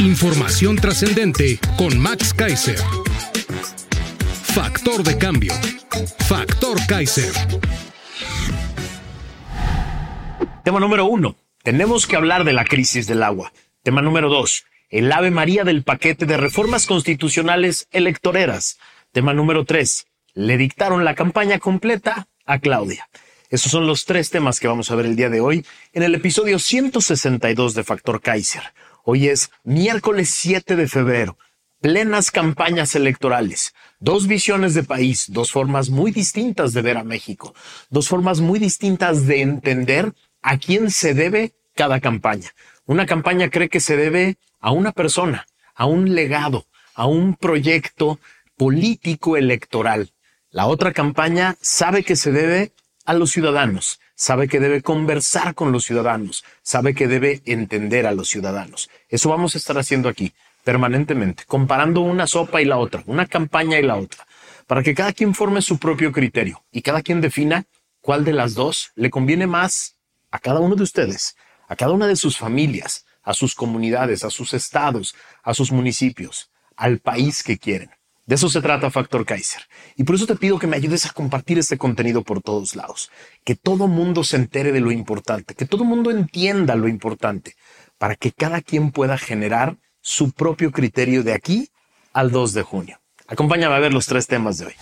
Información trascendente con Max Kaiser. Factor de cambio. Factor Kaiser. Tema número uno. Tenemos que hablar de la crisis del agua. Tema número dos. El ave María del paquete de reformas constitucionales electoreras. Tema número tres. Le dictaron la campaña completa a Claudia. Esos son los tres temas que vamos a ver el día de hoy en el episodio 162 de Factor Kaiser. Hoy es miércoles 7 de febrero, plenas campañas electorales, dos visiones de país, dos formas muy distintas de ver a México, dos formas muy distintas de entender a quién se debe cada campaña. Una campaña cree que se debe a una persona, a un legado, a un proyecto político electoral. La otra campaña sabe que se debe a los ciudadanos, sabe que debe conversar con los ciudadanos, sabe que debe entender a los ciudadanos. Eso vamos a estar haciendo aquí permanentemente, comparando una sopa y la otra, una campaña y la otra, para que cada quien forme su propio criterio y cada quien defina cuál de las dos le conviene más a cada uno de ustedes, a cada una de sus familias, a sus comunidades, a sus estados, a sus municipios, al país que quieren. De eso se trata Factor Kaiser. Y por eso te pido que me ayudes a compartir este contenido por todos lados. Que todo mundo se entere de lo importante, que todo mundo entienda lo importante, para que cada quien pueda generar su propio criterio de aquí al 2 de junio. Acompáñame a ver los tres temas de hoy.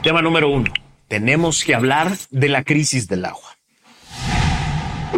Tema número uno. Tenemos que hablar de la crisis del agua.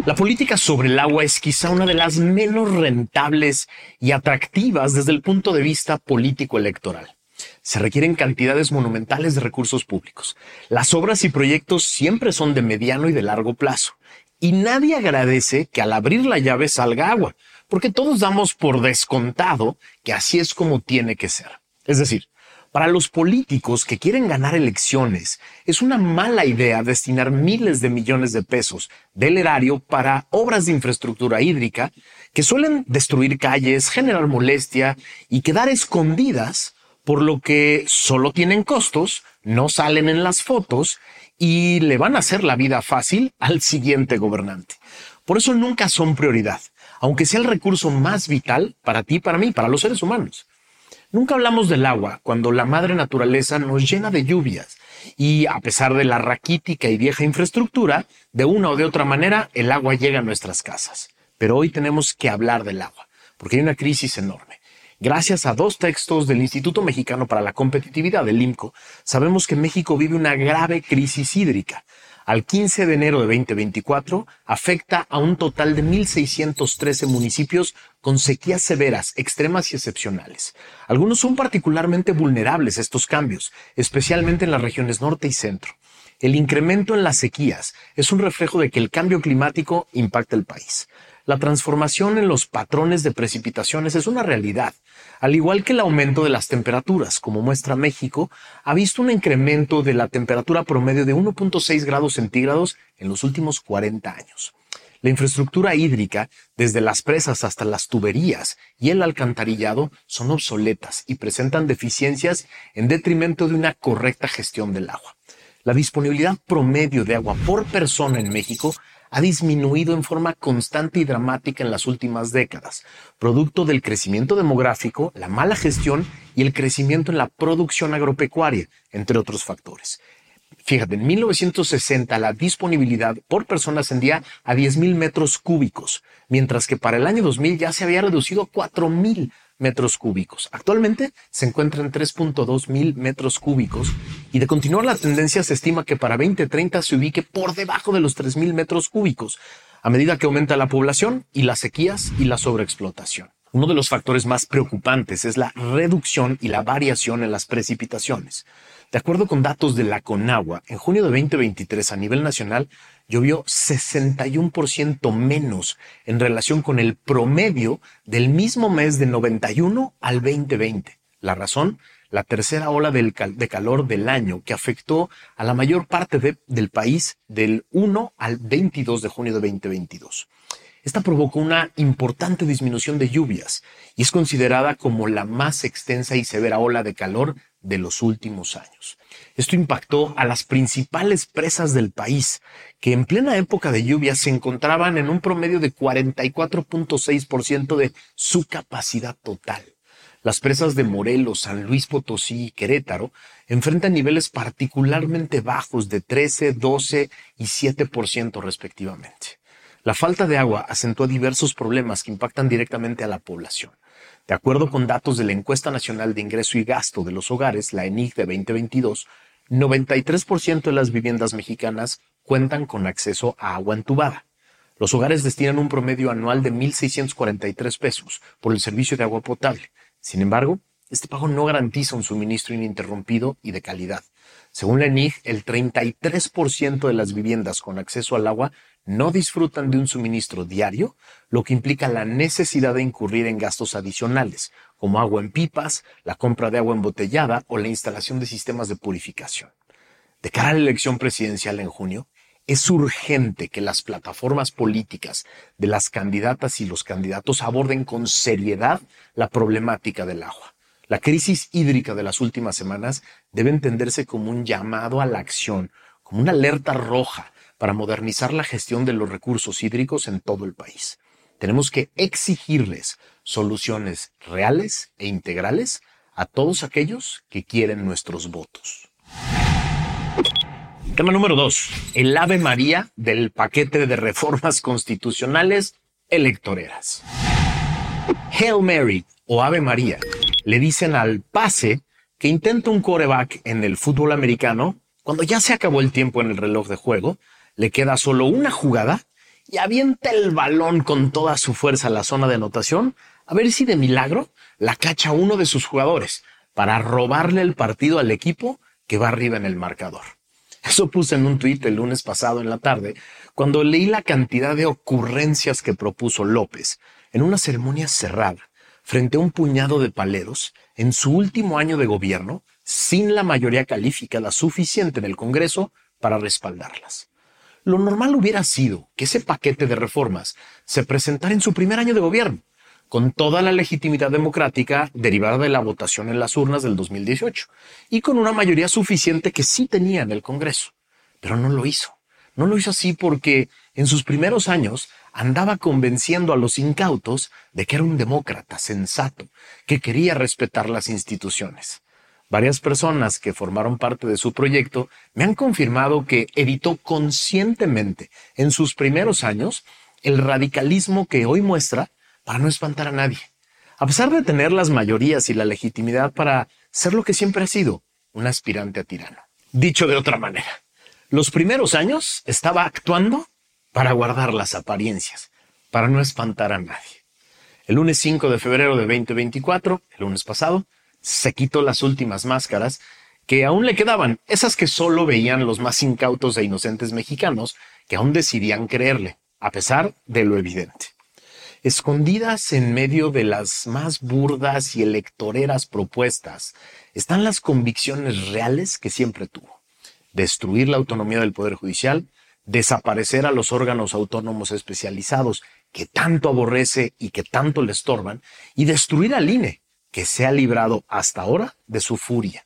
La política sobre el agua es quizá una de las menos rentables y atractivas desde el punto de vista político electoral. Se requieren cantidades monumentales de recursos públicos. Las obras y proyectos siempre son de mediano y de largo plazo. Y nadie agradece que al abrir la llave salga agua, porque todos damos por descontado que así es como tiene que ser. Es decir, para los políticos que quieren ganar elecciones, es una mala idea destinar miles de millones de pesos del erario para obras de infraestructura hídrica que suelen destruir calles, generar molestia y quedar escondidas, por lo que solo tienen costos, no salen en las fotos y le van a hacer la vida fácil al siguiente gobernante. Por eso nunca son prioridad, aunque sea el recurso más vital para ti, para mí, para los seres humanos. Nunca hablamos del agua cuando la madre naturaleza nos llena de lluvias y a pesar de la raquítica y vieja infraestructura, de una o de otra manera el agua llega a nuestras casas. Pero hoy tenemos que hablar del agua, porque hay una crisis enorme. Gracias a dos textos del Instituto Mexicano para la Competitividad, del IMCO, sabemos que México vive una grave crisis hídrica al 15 de enero de 2024 afecta a un total de 1.613 municipios con sequías severas, extremas y excepcionales. Algunos son particularmente vulnerables a estos cambios, especialmente en las regiones norte y centro. El incremento en las sequías es un reflejo de que el cambio climático impacta el país. La transformación en los patrones de precipitaciones es una realidad, al igual que el aumento de las temperaturas, como muestra México, ha visto un incremento de la temperatura promedio de 1.6 grados centígrados en los últimos 40 años. La infraestructura hídrica, desde las presas hasta las tuberías y el alcantarillado, son obsoletas y presentan deficiencias en detrimento de una correcta gestión del agua. La disponibilidad promedio de agua por persona en México ha disminuido en forma constante y dramática en las últimas décadas, producto del crecimiento demográfico, la mala gestión y el crecimiento en la producción agropecuaria, entre otros factores. Fíjate, en 1960 la disponibilidad por persona ascendía a 10.000 metros cúbicos, mientras que para el año 2000 ya se había reducido a 4.000 metros cúbicos. Actualmente se encuentra en 3.2 mil metros cúbicos y de continuar la tendencia se estima que para 2030 se ubique por debajo de los 3 mil metros cúbicos a medida que aumenta la población y las sequías y la sobreexplotación. Uno de los factores más preocupantes es la reducción y la variación en las precipitaciones. De acuerdo con datos de la Conagua, en junio de 2023 a nivel nacional llovió 61% menos en relación con el promedio del mismo mes de 91 al 2020. La razón, la tercera ola de calor del año que afectó a la mayor parte del país del 1 al 22 de junio de 2022. Esta provocó una importante disminución de lluvias y es considerada como la más extensa y severa ola de calor de los últimos años. Esto impactó a las principales presas del país, que en plena época de lluvia se encontraban en un promedio de 44.6% de su capacidad total. Las presas de Morelos, San Luis Potosí y Querétaro enfrentan niveles particularmente bajos de 13, 12 y 7% respectivamente. La falta de agua acentúa diversos problemas que impactan directamente a la población. De acuerdo con datos de la Encuesta Nacional de Ingreso y Gasto de los Hogares, la ENIG de 2022, 93% de las viviendas mexicanas cuentan con acceso a agua entubada. Los hogares destinan un promedio anual de 1.643 pesos por el servicio de agua potable. Sin embargo, este pago no garantiza un suministro ininterrumpido y de calidad. Según la ENIG, el 33% de las viviendas con acceso al agua no disfrutan de un suministro diario, lo que implica la necesidad de incurrir en gastos adicionales, como agua en pipas, la compra de agua embotellada o la instalación de sistemas de purificación. De cara a la elección presidencial en junio, es urgente que las plataformas políticas de las candidatas y los candidatos aborden con seriedad la problemática del agua. La crisis hídrica de las últimas semanas debe entenderse como un llamado a la acción, como una alerta roja para modernizar la gestión de los recursos hídricos en todo el país. Tenemos que exigirles soluciones reales e integrales a todos aquellos que quieren nuestros votos. Tema número dos, el Ave María del paquete de reformas constitucionales electoreras. Hail Mary o Ave María le dicen al pase que intenta un coreback en el fútbol americano. Cuando ya se acabó el tiempo en el reloj de juego le queda solo una jugada y avienta el balón con toda su fuerza a la zona de anotación. A ver si de milagro la cacha uno de sus jugadores para robarle el partido al equipo que va arriba en el marcador. Eso puse en un tuit el lunes pasado en la tarde, cuando leí la cantidad de ocurrencias que propuso López en una ceremonia cerrada, frente a un puñado de paleros, en su último año de gobierno, sin la mayoría calificada suficiente en el Congreso para respaldarlas. Lo normal hubiera sido que ese paquete de reformas se presentara en su primer año de gobierno, con toda la legitimidad democrática derivada de la votación en las urnas del 2018 y con una mayoría suficiente que sí tenía en el Congreso. Pero no lo hizo. No lo hizo así porque en sus primeros años andaba convenciendo a los incautos de que era un demócrata sensato, que quería respetar las instituciones. Varias personas que formaron parte de su proyecto me han confirmado que evitó conscientemente en sus primeros años el radicalismo que hoy muestra para no espantar a nadie, a pesar de tener las mayorías y la legitimidad para ser lo que siempre ha sido, un aspirante a tirano. Dicho de otra manera, los primeros años estaba actuando para guardar las apariencias, para no espantar a nadie. El lunes 5 de febrero de 2024, el lunes pasado, se quitó las últimas máscaras que aún le quedaban, esas que solo veían los más incautos e inocentes mexicanos que aún decidían creerle, a pesar de lo evidente. Escondidas en medio de las más burdas y electoreras propuestas están las convicciones reales que siempre tuvo. Destruir la autonomía del Poder Judicial, desaparecer a los órganos autónomos especializados que tanto aborrece y que tanto le estorban, y destruir al INE, que se ha librado hasta ahora de su furia.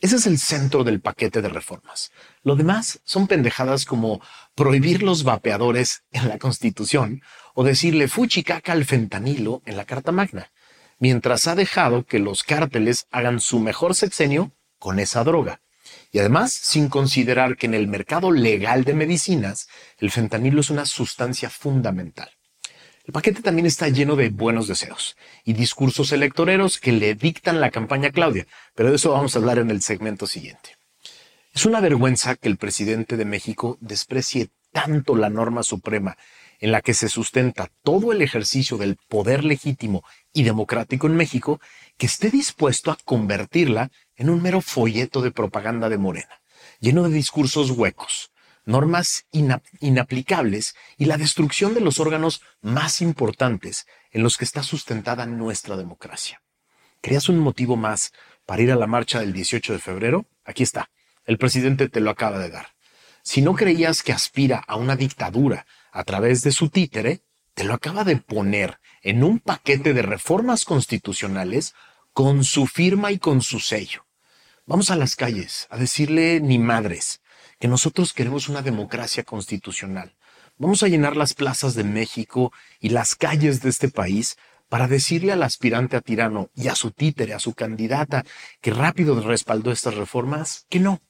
Ese es el centro del paquete de reformas. Lo demás son pendejadas como prohibir los vapeadores en la Constitución o decirle fuchicaca al fentanilo en la Carta Magna, mientras ha dejado que los cárteles hagan su mejor sexenio con esa droga. Y además, sin considerar que en el mercado legal de medicinas, el fentanilo es una sustancia fundamental. El paquete también está lleno de buenos deseos y discursos electoreros que le dictan la campaña a Claudia, pero de eso vamos a hablar en el segmento siguiente. Es una vergüenza que el presidente de México desprecie tanto la norma suprema en la que se sustenta todo el ejercicio del poder legítimo y democrático en México, que esté dispuesto a convertirla en un mero folleto de propaganda de Morena, lleno de discursos huecos, normas inaplicables y la destrucción de los órganos más importantes en los que está sustentada nuestra democracia. ¿Querías un motivo más para ir a la marcha del 18 de febrero? Aquí está. El presidente te lo acaba de dar. Si no creías que aspira a una dictadura a través de su títere, te lo acaba de poner en un paquete de reformas constitucionales con su firma y con su sello. Vamos a las calles a decirle ni madres que nosotros queremos una democracia constitucional. Vamos a llenar las plazas de México y las calles de este país para decirle al aspirante a tirano y a su títere, a su candidata, que rápido respaldó estas reformas, que no,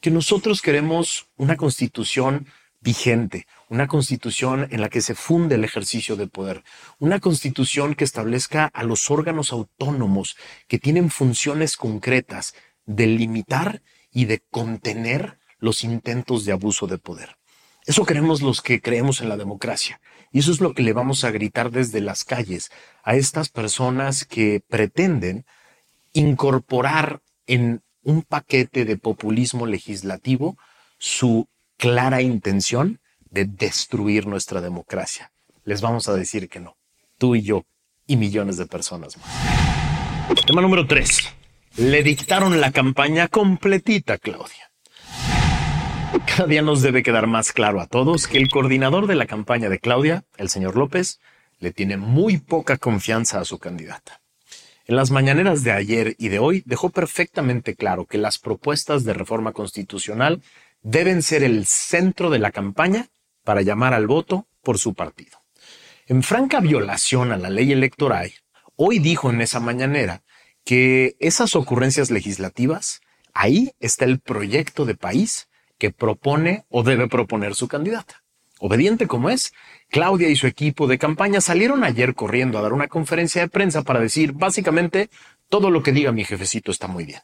que nosotros queremos una constitución vigente, una constitución en la que se funde el ejercicio de poder, una constitución que establezca a los órganos autónomos que tienen funciones concretas de limitar y de contener los intentos de abuso de poder. Eso queremos los que creemos en la democracia. Y eso es lo que le vamos a gritar desde las calles a estas personas que pretenden incorporar en un paquete de populismo legislativo su clara intención de destruir nuestra democracia. Les vamos a decir que no. Tú y yo y millones de personas más. Tema número tres. Le dictaron la campaña completita, Claudia. Cada día nos debe quedar más claro a todos que el coordinador de la campaña de Claudia, el señor López, le tiene muy poca confianza a su candidata. En las mañaneras de ayer y de hoy dejó perfectamente claro que las propuestas de reforma constitucional deben ser el centro de la campaña para llamar al voto por su partido. En franca violación a la ley electoral, hoy dijo en esa mañanera que esas ocurrencias legislativas, ahí está el proyecto de país que propone o debe proponer su candidata. Obediente como es, Claudia y su equipo de campaña salieron ayer corriendo a dar una conferencia de prensa para decir básicamente todo lo que diga mi jefecito está muy bien.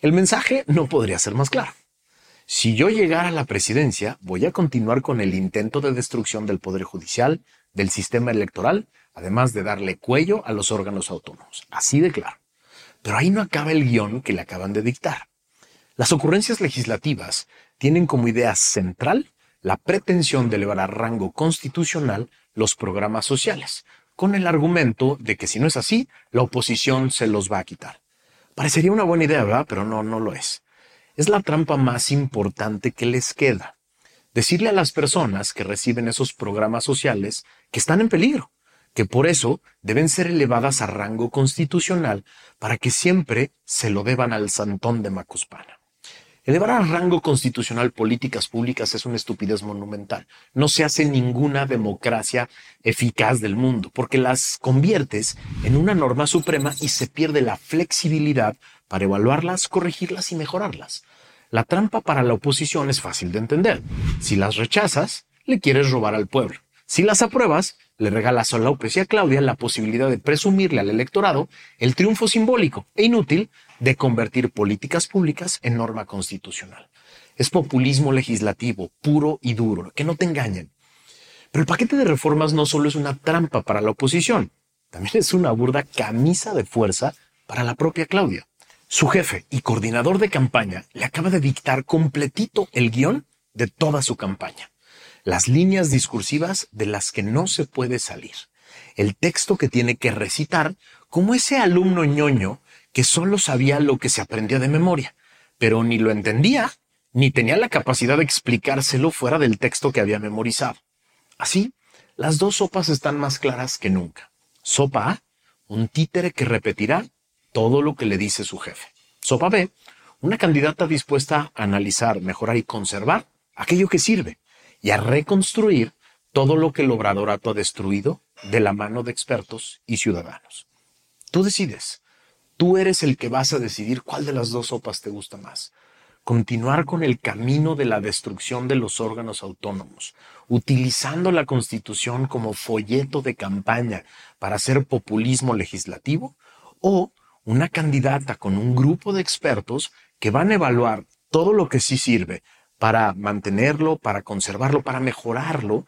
El mensaje no podría ser más claro. Si yo llegara a la presidencia, voy a continuar con el intento de destrucción del Poder Judicial, del sistema electoral, además de darle cuello a los órganos autónomos. Así de claro. Pero ahí no acaba el guion que le acaban de dictar. Las ocurrencias legislativas tienen como idea central la pretensión de elevar a rango constitucional los programas sociales, con el argumento de que si no es así, la oposición se los va a quitar. Parecería una buena idea, ¿verdad? Pero no, no lo es. Es la trampa más importante que les queda. Decirle a las personas que reciben esos programas sociales que están en peligro, que por eso deben ser elevadas a rango constitucional para que siempre se lo deban al santón de Macuspana. Elevar a rango constitucional políticas públicas es una estupidez monumental. No se hace ninguna democracia eficaz del mundo, porque las conviertes en una norma suprema y se pierde la flexibilidad para evaluarlas, corregirlas y mejorarlas. La trampa para la oposición es fácil de entender. Si las rechazas, le quieres robar al pueblo. Si las apruebas, le regalas a López y a Claudia la posibilidad de presumirle al electorado el triunfo simbólico e inútil de convertir políticas públicas en norma constitucional. Es populismo legislativo, puro y duro, que no te engañen. Pero el paquete de reformas no solo es una trampa para la oposición, también es una burda camisa de fuerza para la propia Claudia. Su jefe y coordinador de campaña le acaba de dictar completito el guion de toda su campaña las líneas discursivas de las que no se puede salir, el texto que tiene que recitar como ese alumno ñoño que solo sabía lo que se aprendía de memoria, pero ni lo entendía ni tenía la capacidad de explicárselo fuera del texto que había memorizado. Así, las dos sopas están más claras que nunca. Sopa A, un títere que repetirá todo lo que le dice su jefe. Sopa B, una candidata dispuesta a analizar, mejorar y conservar aquello que sirve, y a reconstruir todo lo que el obradorato ha destruido de la mano de expertos y ciudadanos. Tú decides. Tú eres el que vas a decidir cuál de las dos sopas te gusta más. Continuar con el camino de la destrucción de los órganos autónomos, utilizando la Constitución como folleto de campaña para hacer populismo legislativo, o una candidata con un grupo de expertos que van a evaluar todo lo que sí sirve para mantenerlo, para conservarlo, para mejorarlo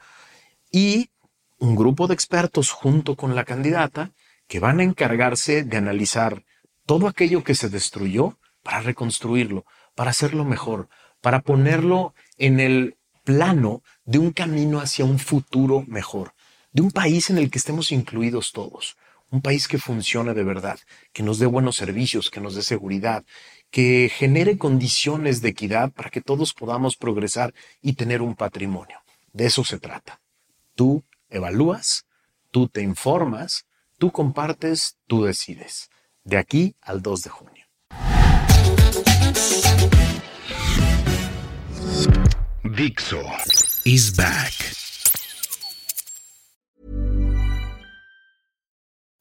y un grupo de expertos junto con la candidata que van a encargarse de analizar todo aquello que se destruyó para reconstruirlo, para hacerlo mejor, para ponerlo en el plano de un camino hacia un futuro mejor, de un país en el que estemos incluidos todos, un país que funcione de verdad, que nos dé buenos servicios, que nos dé seguridad, que genere condiciones de equidad para que todos podamos progresar y tener un patrimonio. De eso se trata. Tú evalúas, tú te informas, tú compartes, tú decides. De aquí al 2 de junio. Dixo is back.